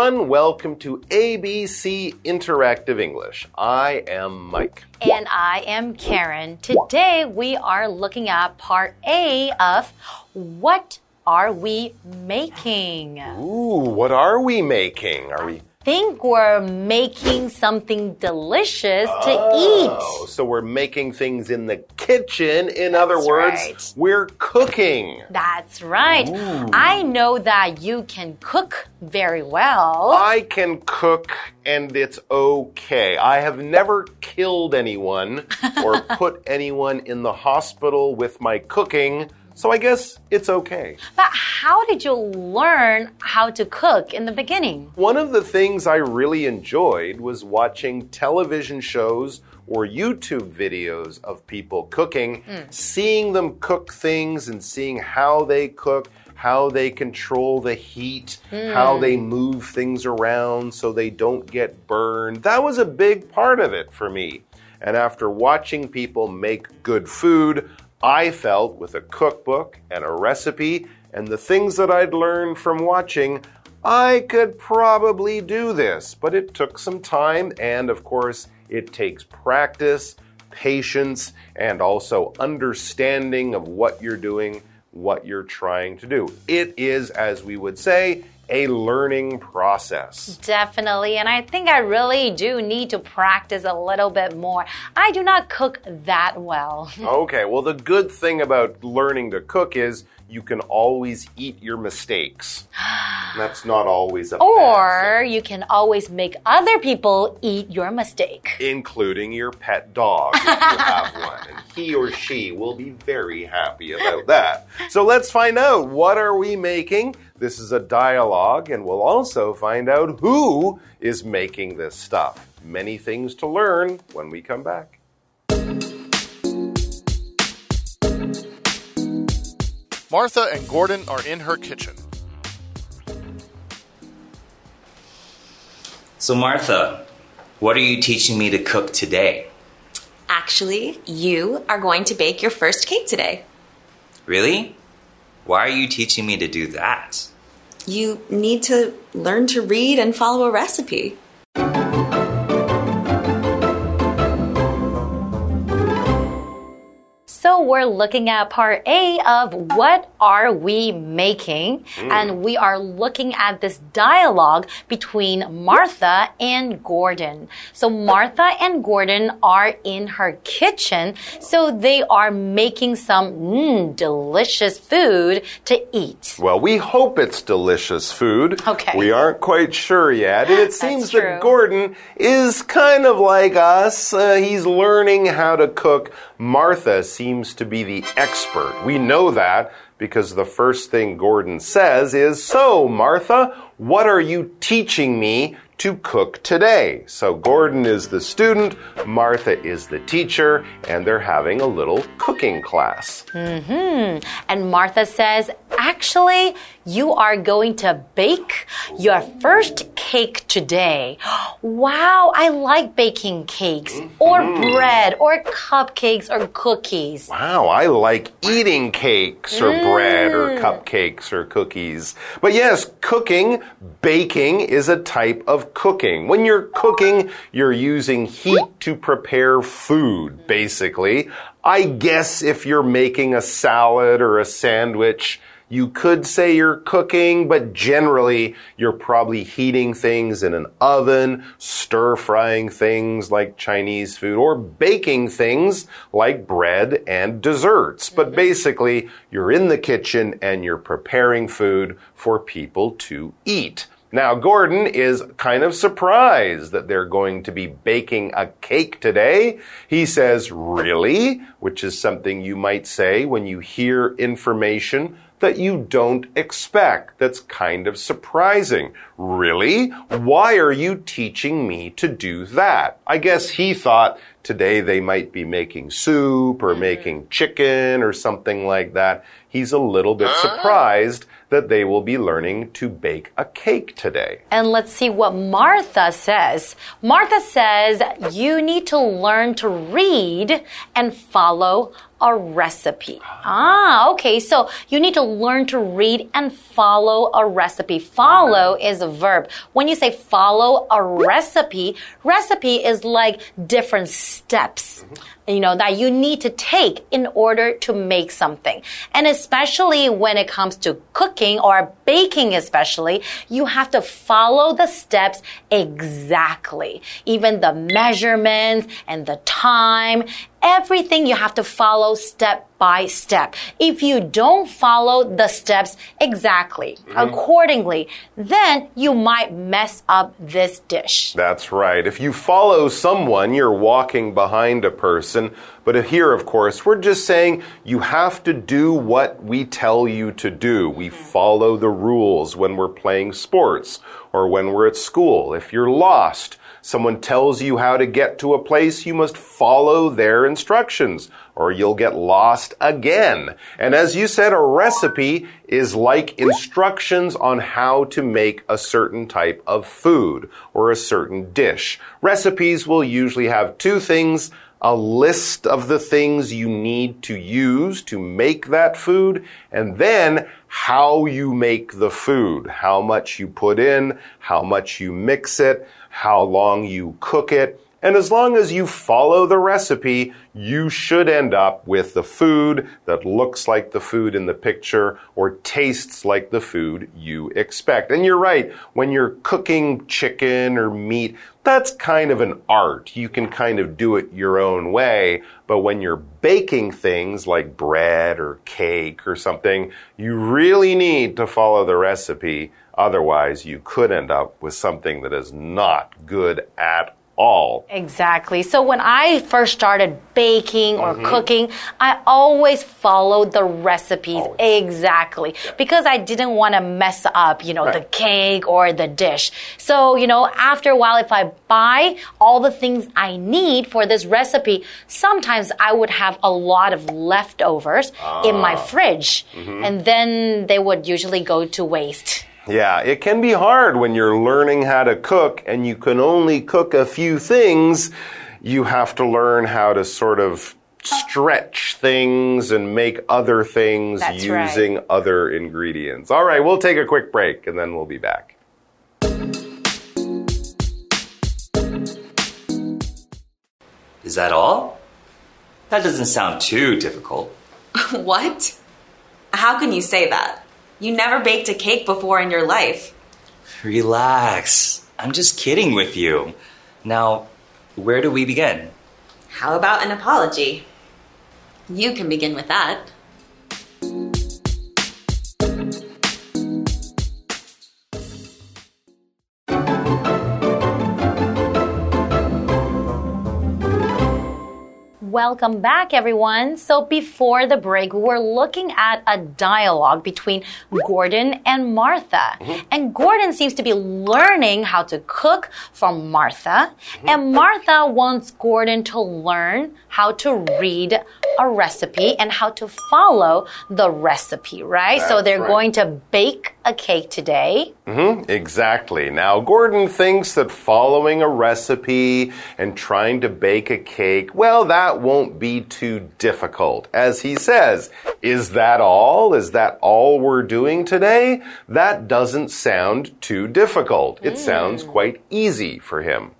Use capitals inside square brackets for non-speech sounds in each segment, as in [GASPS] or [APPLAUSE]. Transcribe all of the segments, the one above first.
Everyone. Welcome to ABC Interactive English. I am Mike. And I am Karen. Today we are looking at part A of What Are We Making? Ooh, what are we making? Are we think we're making something delicious to oh, So we're making things in the kitchen. In That's other words, right. we're cooking. That's right. I know that you can cook very well. I can cook and it's okay. I have never killed anyone or [LAUGHS] put anyone in the hospital with my cooking. So I guess it's okay. But how did you learn how to cook in the beginning? One of the things I really enjoyed was watching television shows or YouTube videos of people cooking, hmm. seeing them cook things and seeing how they cook, how they control the heat, how hmm. they move things around so they don't get burned. That was a big part of it for me. And after watching people make good food, I felt with a cookbook and a recipe and the things that I'd learned from watching, I could probably do this. But it took some time, and of course, it takes practice, patience, and also understanding of what you're doing, what you're trying to do. It is, as we would say, a learning process. Definitely. And I think I really do need to practice a little bit more. I do not cook that well. [LAUGHS] Okay, well, the good thing about learning to cook is you can always eat your mistakes. [GASPS] That's not always a Or you can always make other people eat your mistake. including your pet dog if you have [LAUGHS] one, and he or she will be very happy about that. So let's find out what are we making. This is a dialogue, and we'll also find out who is making this stuff. Many things to learn when we come back. Martha and Gordon are in her kitchen. So, Martha, what are you teaching me to cook today? Actually, you are going to bake your first cake today. Really? Why are you teaching me to do that? You need to learn to read and follow a recipe. So we're looking at part A of what are we making? And we are looking at this dialogue between Martha and Gordon. So Martha and Gordon are in her kitchen. So they are making some mm, delicious food to eat. Well, we hope it's delicious food. Okay. We aren't quite sure yet. And it seems that Gordon is kind of like us. Uh, he's learning how to cook. Martha seems to be the expert. We know that because the first thing Gordon says is So, Martha, what are you teaching me to cook today? So, Gordon is the student, Martha is the teacher, and they're having a little cooking class. Mhm. And Martha says, Actually, you are going to bake your first cake today. [GASPS] Wow, I like baking cakes or bread or cupcakes or cookies. Wow, I like eating cakes or bread or mm. cupcakes or cookies. But yes, cooking, baking is a type of cooking. When you're cooking, you're using heat to prepare food, basically. I guess if you're making a salad or a sandwich, you could say you're cooking, but generally you're probably heating things in an oven, stir frying things like Chinese food, or baking things like bread and desserts. But mm-hmm. basically, you're in the kitchen and you're preparing food for people to eat. Now, Gordon is kind of surprised that they're going to be baking a cake today. He says, Really? Which is something you might say when you hear information that you don't expect. That's kind of surprising. Really? Why are you teaching me to do that? I guess he thought Today they might be making soup or mm-hmm. making chicken or something like that. He's a little bit surprised that they will be learning to bake a cake today. And let's see what Martha says. Martha says you need to learn to read and follow a recipe. Ah, okay. So you need to learn to read and follow a recipe. Follow is a verb. When you say follow a recipe, recipe is like different steps. You know, that you need to take in order to make something. And especially when it comes to cooking or baking, especially, you have to follow the steps exactly. Even the measurements and the time, everything you have to follow step by step. If you don't follow the steps exactly, mm-hmm. accordingly, then you might mess up this dish. That's right. If you follow someone, you're walking behind a person. But here, of course, we're just saying you have to do what we tell you to do. We mm-hmm. follow the rules when we're playing sports or when we're at school. If you're lost, someone tells you how to get to a place, you must follow their instructions or you'll get lost again. And as you said, a recipe is like instructions on how to make a certain type of food or a certain dish. Recipes will usually have two things a list of the things you need to use to make that food, and then how you make the food, how much you put in, how much you mix it, how long you cook it. And as long as you follow the recipe, you should end up with the food that looks like the food in the picture or tastes like the food you expect. And you're right, when you're cooking chicken or meat, that's kind of an art. You can kind of do it your own way. But when you're baking things like bread or cake or something, you really need to follow the recipe. Otherwise, you could end up with something that is not good at all. Exactly. So when I first started baking or mm-hmm. cooking, I always followed the recipes exactly because I didn't want to mess up, you know, the cake or the dish. So, you know, after a while, if I buy all the things I need for this recipe, sometimes I would have a lot of leftovers in my ah. fridge mm-hmm. and then they would usually go to waste. Yeah, it can be hard when you're learning how to cook and you can only cook a few things. You have to learn how to sort of stretch things and make other things That's right. using other ingredients. All right, we'll take a quick break and then we'll be back. Is that all? That doesn't sound too difficult. [LAUGHS] What? How can you say that? You never baked a cake before in your life. Relax. I'm just kidding with you. Now, where do we begin? How about an apology? You can begin with that. Welcome back, everyone. So, before the break, we were looking at a dialogue between Gordon and Martha. Mm-hmm. And Gordon seems to be learning how to cook from Martha. Mm-hmm. And Martha wants Gordon to learn how to read a recipe and how to follow the recipe, right? so, they're right. going to bake a cake today. Hmm. Exactly. Now, Gordon thinks that following a recipe and trying to bake a cake, well, that won't be too difficult. As he says, is that all? Is that all we're doing today? That doesn't sound too difficult. It sounds quite easy for him.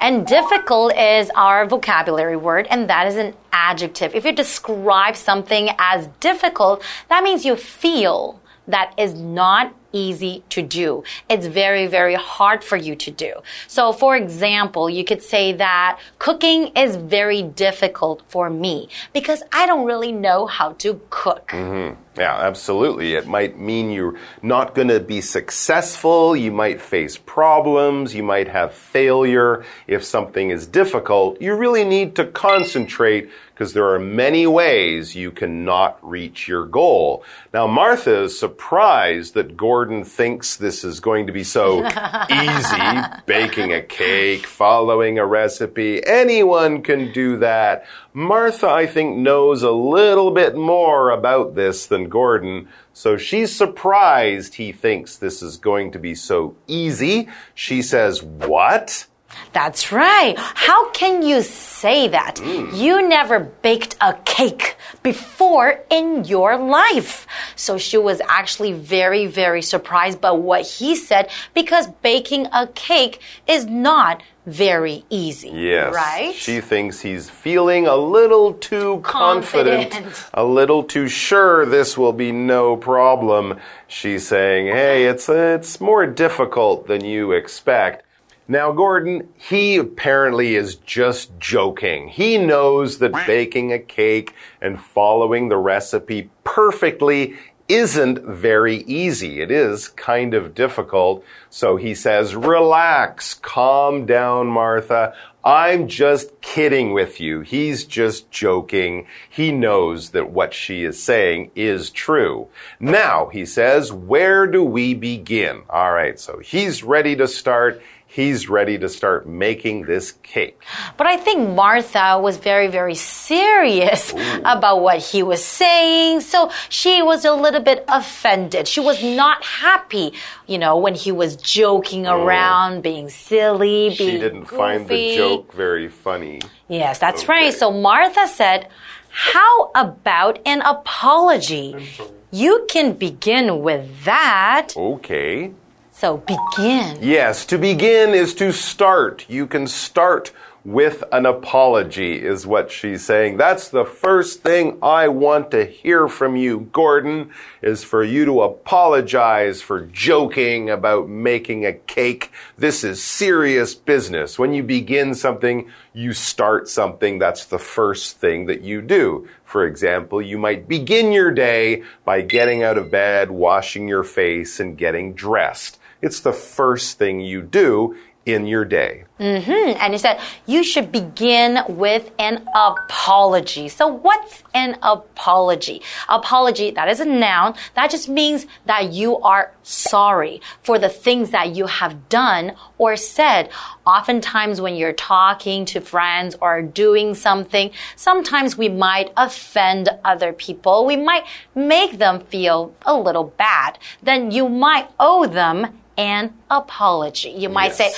And difficult is our vocabulary word, and that is an adjective. If you describe something as difficult, that means you feel that is not easy to do. It's very, very hard for you to do. So, for example, you could say that cooking is very difficult for me because I don't really know how to cook. Mm-hmm. Yeah, absolutely. It might mean you're not going to be successful. You might face problems. You might have failure. If something is difficult, you really need to concentrate because there are many ways you cannot reach your goal. Now, Martha is surprised that Gordon thinks this is going to be so [LAUGHS] easy. Baking a cake, following a recipe. Anyone can do that. Martha, I think, knows a little bit more about this than Gordon. So she's surprised he thinks this is going to be so easy. She says, What? That's right. How can you say that? Mm. You never baked a cake before in your life. So she was actually very, very surprised by what he said because baking a cake is not very easy. Yes. Right? She thinks he's feeling a little too confident, Confident. [LAUGHS] a little too sure this will be no problem. She's saying, "Hey, it's it's more difficult than you expect." Now, Gordon, he apparently is just joking. He knows that baking a cake and following the recipe perfectly isn't very easy. It is kind of difficult. So he says, relax, calm down, Martha. I'm just kidding with you. He's just joking. He knows that what she is saying is true. Now, he says, where do we begin? All right, so he's ready to start. He's ready to start making this cake. But I think Martha was very, very serious about what he was saying. So she was a little bit offended. She was not happy, you know, when he was joking oh. around, being silly, being She didn't find the joke very funny. Yes, that's Okay. right. So Martha said, How about an apology? You can begin with that. Okay. So begin. Yes, to begin is to start. You can start with an apology, is what she's saying. That's the first thing I want to hear from you, Gordon, is for you to apologize for joking about making a cake. This is serious business. When you begin something, you start something. That's the first thing that you do. For example, you might begin your day by getting out of bed, washing your face, and getting dressed. It's the first thing you do in your day. Mm-hmm. And he said, You should begin with an apology. So, what's an apology? Apology, that is a noun. That just means that you are sorry for the things that you have done or said. Oftentimes, when you're talking to friends or doing something, sometimes we might offend other people. We might make them feel a little bad. Then you might owe them an apology. You might say,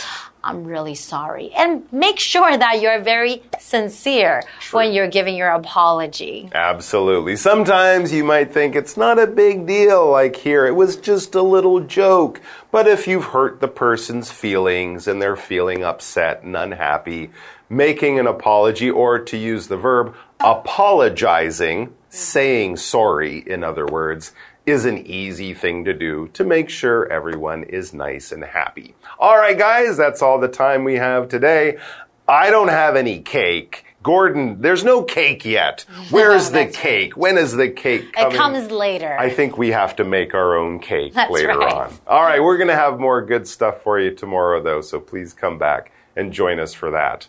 I'm really sorry. And make sure that you're very sincere when you're giving your apology. Absolutely. Sometimes you might think it's not a big deal, like here, it was just a little joke. But if you've hurt the person's feelings and they're feeling upset and unhappy, making an apology, or to use the verb, apologizing, saying sorry, in other words, is an easy thing to do to make sure everyone is nice and happy. All right, guys, that's all the time we have today. I don't have any cake. Gordon, there's no cake yet. Where's [LAUGHS] the cake? When is the cake It comes later. I think we have to make our own cake That's later right. on. All right, we're going to have more good stuff for you tomorrow, though, so please come back and join us for that.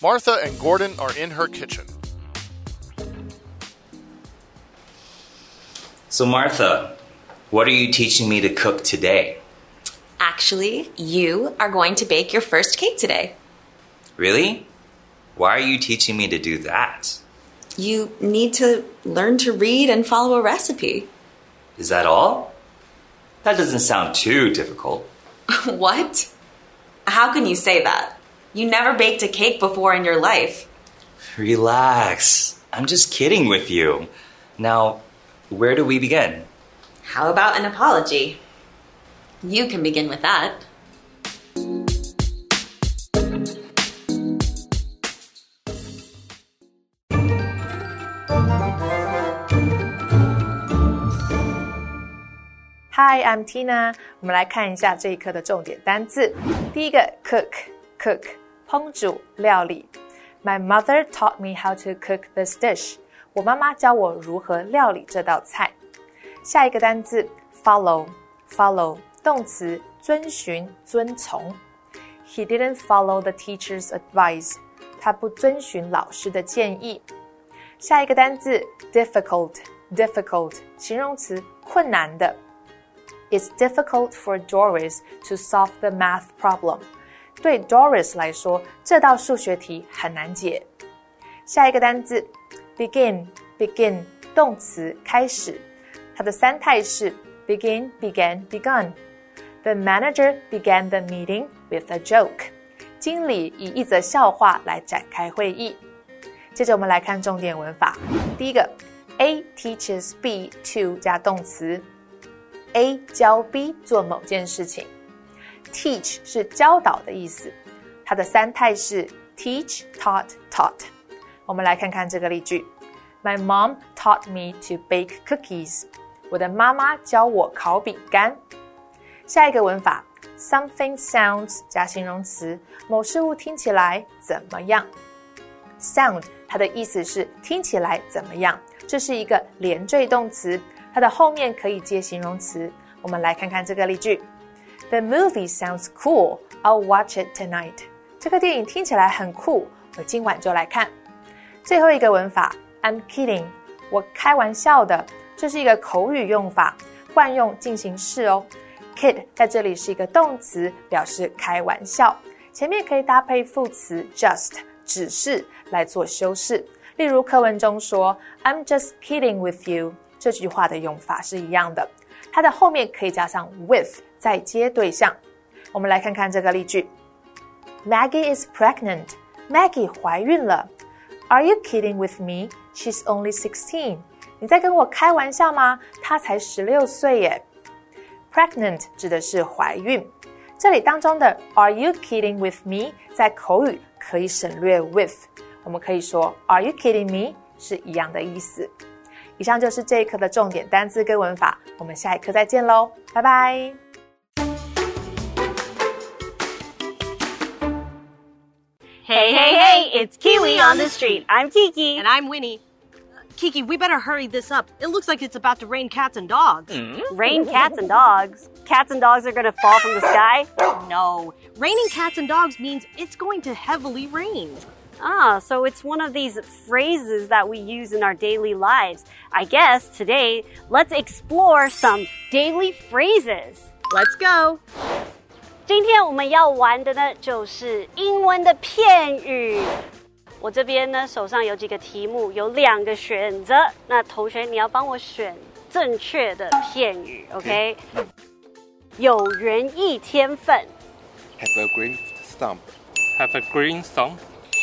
Martha and Gordon are in her kitchen. So, Martha, what are you teaching me to cook today? Actually, you are going to bake your first cake today. Really? Why are you teaching me to do that? You need to learn to read and follow a recipe. Is that all? That doesn't sound too difficult. [LAUGHS] what? How can you say that? You never baked a cake before in your life. Relax. I'm just kidding with you. Now, where do we begin? How about an apology? You can begin with that. Hi, Hi, I'm Tina。我们来看一下这一课的重点单词。第一个 ，cook，cook，烹煮、料理。My mother taught me how to cook this dish。我妈妈教我如何料理这道菜。下一个单词，follow，follow，动词，遵循、遵从。He didn't follow the teacher's advice。他不遵循老师的建议。下一个单词，difficult，difficult，形容词，困难的。It's difficult for Doris to solve the math problem. 对 Doris 来说，这道数学题很难解。下一个单词，begin，begin，动词，开始。它的三态是 begin, began, begun. The manager began the meeting with a joke. 经理以一则笑话来展开会议。接着我们来看重点文法。第一个，A teaches B to 加动词。A 教 B 做某件事情，teach 是教导的意思，它的三态是 teach、taught、taught。我们来看看这个例句：My mom taught me to bake cookies。我的妈妈教我烤饼干。下一个文法，something sounds 加形容词，某事物听起来怎么样？Sound 它的意思是听起来怎么样，这是一个连缀动词。它的后面可以接形容词。我们来看看这个例句：The movie sounds cool. I'll watch it tonight. 这个电影听起来很酷，我今晚就来看。最后一个文法，I'm kidding，我开玩笑的，这是一个口语用法，惯用进行式哦。Kid 在这里是一个动词，表示开玩笑，前面可以搭配副词 just，只是来做修饰。例如课文中说，I'm just kidding with you。这句话的用法是一样的，它的后面可以加上 with 再接对象。我们来看看这个例句：Maggie is pregnant. Maggie 怀孕了。Are you kidding with me? She's only sixteen. 你在跟我开玩笑吗？她才十六岁耶。Pregnant 指的是怀孕，这里当中的 Are you kidding with me 在口语可以省略 with，我们可以说 Are you kidding me 是一样的意思。以上就是这一课的重点单词跟文法，我们下一课再见喽，拜拜。Hey, hey, hey, it's Kiwi on the street. I'm Kiki. And I'm Winnie. Kiki, we better hurry this up. It looks like it's about to rain cats and dogs. Rain cats and dogs. Cats and dogs are gonna fall from the sky? No. Raining cats and dogs means it's going to heavily rain. Ah, so it's one of these phrases that we use in our daily lives. I guess today, let's explore some daily phrases. Let's go. 今天我们要玩的呢，就是英文的片语。我这边呢，手上有几个题目，有两个选择。那同学，你要帮我选正确的片语，OK？有园艺天分。Have a green thumb. Have a green thumb.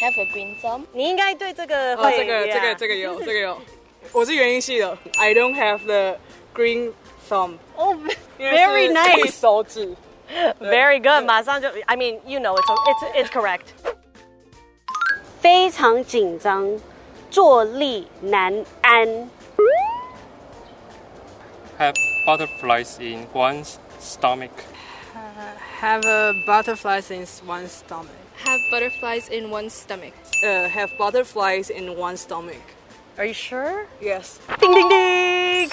Have a green thumb。你应该对这个这个这个这个有这个有，我是园艺系的。I don't have the green thumb。Oh, very nice。手指。[LAUGHS] Very good，马上就，I mean you know it's it's it's correct。非常紧张，坐立难安。 Have butterflies in one's stomach. Have a butterflies in one's stomach. Have butterflies in one's stomach. Uh, have butterflies in one's stomach. Are you sure? Yes. Ding ding ding!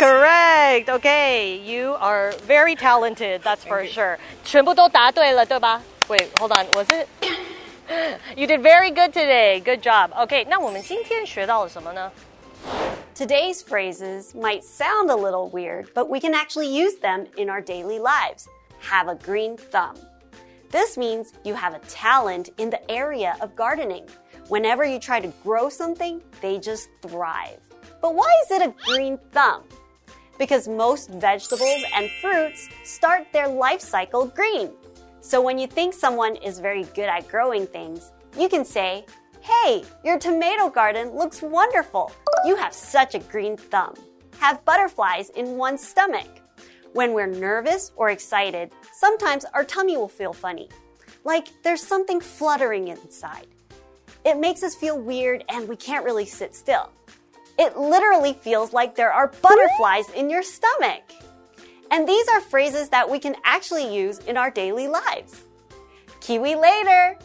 Correct. Okay, you are very talented. That's for sure. 全部都答对了，对吧？Wait, hold on. Was it? [COUGHS] You did very good today. Good job. Okay, 那我们今天学到了什么呢？ Today's phrases might sound a little weird, but we can actually use them in our daily lives. Have a green thumb. This means you have a talent in the area of gardening. Whenever you try to grow something, they just thrive. But why is it a green thumb? Because most vegetables and fruits start their life cycle green. So when you think someone is very good at growing things, you can say, Hey, your tomato garden looks wonderful. You have such a green thumb. Have butterflies in one's stomach. When we're nervous or excited, sometimes our tummy will feel funny, like there's something fluttering inside. It makes us feel weird and we can't really sit still. It literally feels like there are butterflies in your stomach. And these are phrases that we can actually use in our daily lives. Kiwi later!